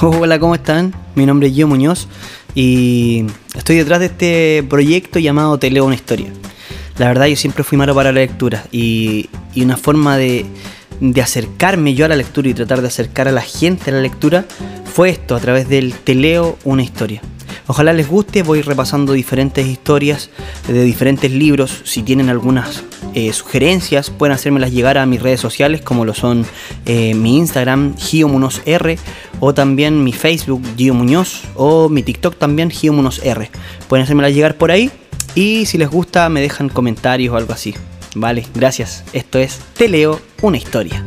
Hola, ¿cómo están? Mi nombre es Gio Muñoz y estoy detrás de este proyecto llamado Te leo una historia. La verdad yo siempre fui malo para la lectura y, una forma de, de, acercarme yo a la lectura y tratar de acercar a la gente a la lectura fue esto, a través del Te leo una historia. Ojalá les guste, voy repasando diferentes historias de diferentes libros. Si tienen algunas eh, sugerencias, pueden hacérmelas llegar a mis redes sociales, como lo son eh, mi Instagram, GioMunosR, o también mi Facebook, Gio Muñoz, o mi TikTok también, GioMunosR. Pueden hacérmelas llegar por ahí y si les gusta me dejan comentarios o algo así. Vale, gracias. Esto es Te leo una historia.